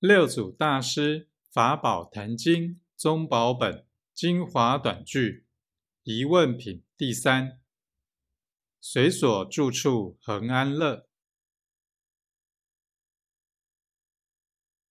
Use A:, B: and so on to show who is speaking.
A: 六祖大师法宝坛经宗宝本精华短句疑问品第三。随所住处恒安乐。